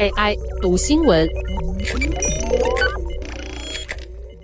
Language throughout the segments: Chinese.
AI 读新闻，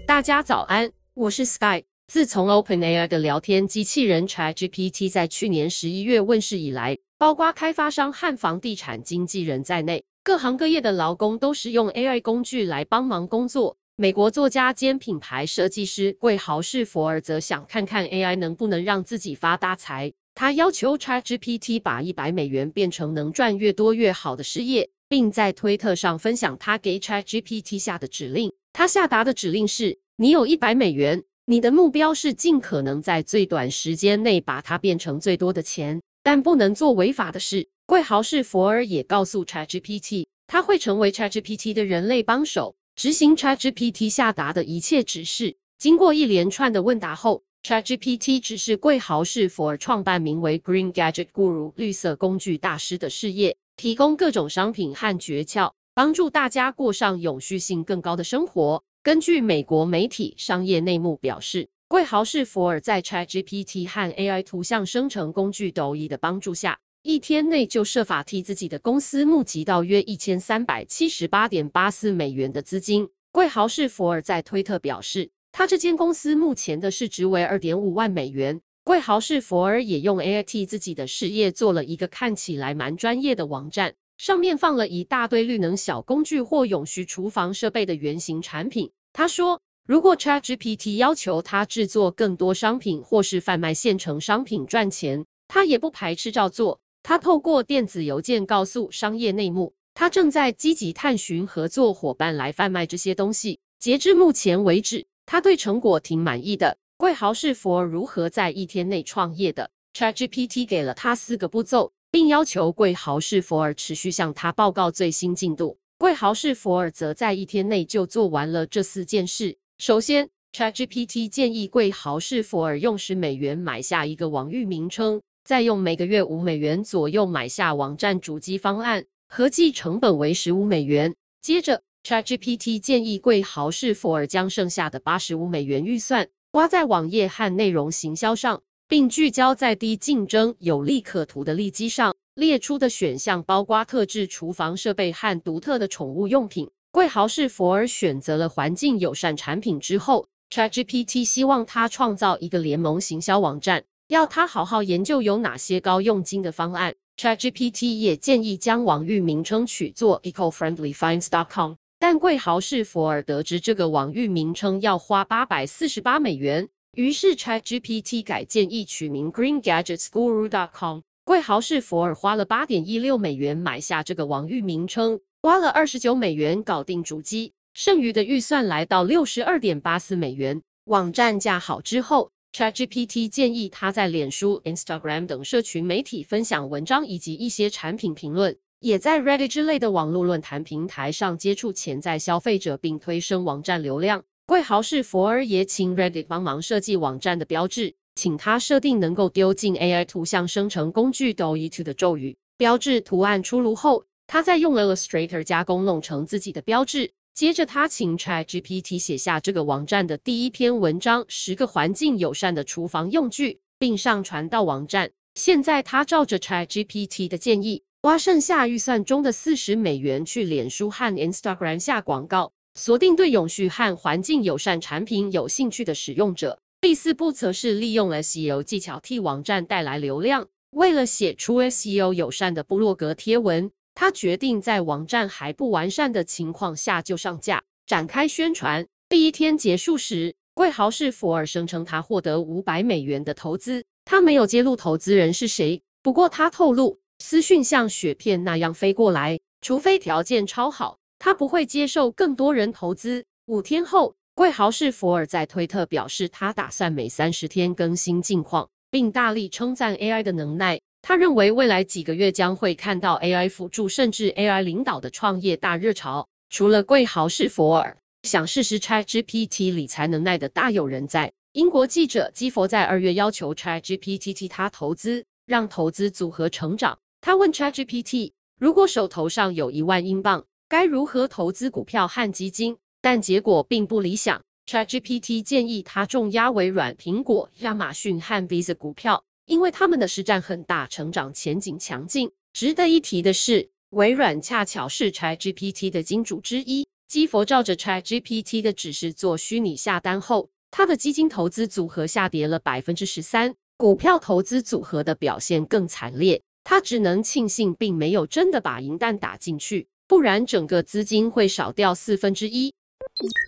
大家早安，我是 Sky。自从 OpenAI 的聊天机器人 ChatGPT 在去年十一月问世以来，包括开发商和房地产经纪人在内，各行各业的劳工都使用 AI 工具来帮忙工作。美国作家兼品牌设计师贵豪士佛尔则想看看 AI 能不能让自己发大财。他要求 ChatGPT 把一百美元变成能赚越多越好的事业，并在推特上分享他给 ChatGPT 下的指令。他下达的指令是：你有一百美元，你的目标是尽可能在最短时间内把它变成最多的钱，但不能做违法的事。贵豪士佛尔也告诉 ChatGPT，他会成为 ChatGPT 的人类帮手，执行 ChatGPT 下达的一切指示。经过一连串的问答后，ChatGPT 只是贵豪士佛尔创办名为 Green Gadget Guru 绿色工具大师的事业，提供各种商品和诀窍，帮助大家过上永续性更高的生活。根据美国媒体《商业内幕》表示，贵豪士佛尔在 ChatGPT 和 AI 图像生成工具 DALL-E 的帮助下，一天内就设法替自己的公司募集到约一千三百七十八点八四美元的资金。贵豪士佛尔在推特表示，他这间公司目前的市值为二点五万美元。贵豪士佛尔也用 AI 替自己的事业做了一个看起来蛮专业的网站，上面放了一大堆绿能小工具或永续厨房设备的原型产品。他说，如果 ChatGPT 要求他制作更多商品或是贩卖现成商品赚钱，他也不排斥照做。他透过电子邮件告诉商业内幕，他正在积极探寻合作伙伴来贩卖这些东西。截至目前为止。他对成果挺满意的。贵豪士佛尔如何在一天内创业的？ChatGPT 给了他四个步骤，并要求贵豪士佛尔持续向他报告最新进度。贵豪士佛尔则在一天内就做完了这四件事。首先，ChatGPT 建议贵豪士佛尔用十美元买下一个网域名称，再用每个月五美元左右买下网站主机方案，合计成本为十五美元。接着，ChatGPT 建议贵豪士佛尔将剩下的八十五美元预算花在网页和内容行销上，并聚焦在低竞争、有利可图的利基上。列出的选项包括特制厨房设备和独特的宠物用品。贵豪士佛尔选择了环境友善产品之后，ChatGPT 希望他创造一个联盟行销网站，要他好好研究有哪些高佣金的方案。ChatGPT 也建议将网域名称取作 ecofriendlyfinds.com。但贵豪士佛尔得知这个网域名称要花八百四十八美元，于是 ChatGPT 改建议取名 GreenGadgetsGuru.com。贵豪士佛尔花了八点一六美元买下这个网域名称，花了二十九美元搞定主机，剩余的预算来到六十二点八四美元。网站架好之后，ChatGPT 建议他在脸书、Instagram 等社群媒体分享文章以及一些产品评论。也在 Reddit 之类的网络论坛平台上接触潜在消费者，并推升网站流量。贵豪士佛尔也请 Reddit 帮忙设计网站的标志，请他设定能够丢进 AI 图像生成工具 DALL-E 2的咒语。标志图案出炉后，他再用 Illustrator 加工弄成自己的标志。接着，他请 ChatGPT 写下这个网站的第一篇文章：十个环境友善的厨房用具，并上传到网站。现在，他照着 ChatGPT 的建议。花剩下预算中的四十美元去脸书和 Instagram 下广告，锁定对永续和环境友善产品有兴趣的使用者。第四步则是利用 SEO 技巧替网站带来流量。为了写出 SEO 友善的部落格贴文，他决定在网站还不完善的情况下就上架，展开宣传。第一天结束时，贵豪士佛尔声称他获得五百美元的投资，他没有揭露投资人是谁，不过他透露。私讯像雪片那样飞过来，除非条件超好，他不会接受更多人投资。五天后，贵豪士佛尔在推特表示，他打算每三十天更新近况，并大力称赞 AI 的能耐。他认为未来几个月将会看到 AI 辅助甚至 AI 领导的创业大热潮。除了贵豪士佛尔，想试试 ChatGPT 理财能耐的大有人在。英国记者基佛在二月要求 ChatGPT 替他投资，让投资组合成长。他问 ChatGPT：“ 如果手头上有一万英镑，该如何投资股票和基金？”但结果并不理想。ChatGPT 建议他重压微软、苹果、亚马逊和 Visa 股票，因为他们的市占很大，成长前景强劲。值得一提的是，微软恰巧是 ChatGPT 的金主之一。基佛照着 ChatGPT 的指示做虚拟下单后，他的基金投资组合下跌了百分之十三，股票投资组合的表现更惨烈。他只能庆幸并没有真的把银弹打进去，不然整个资金会少掉四分之一。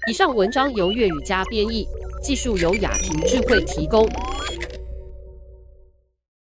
以上文章由粤语加编译，技术由雅婷智慧提供。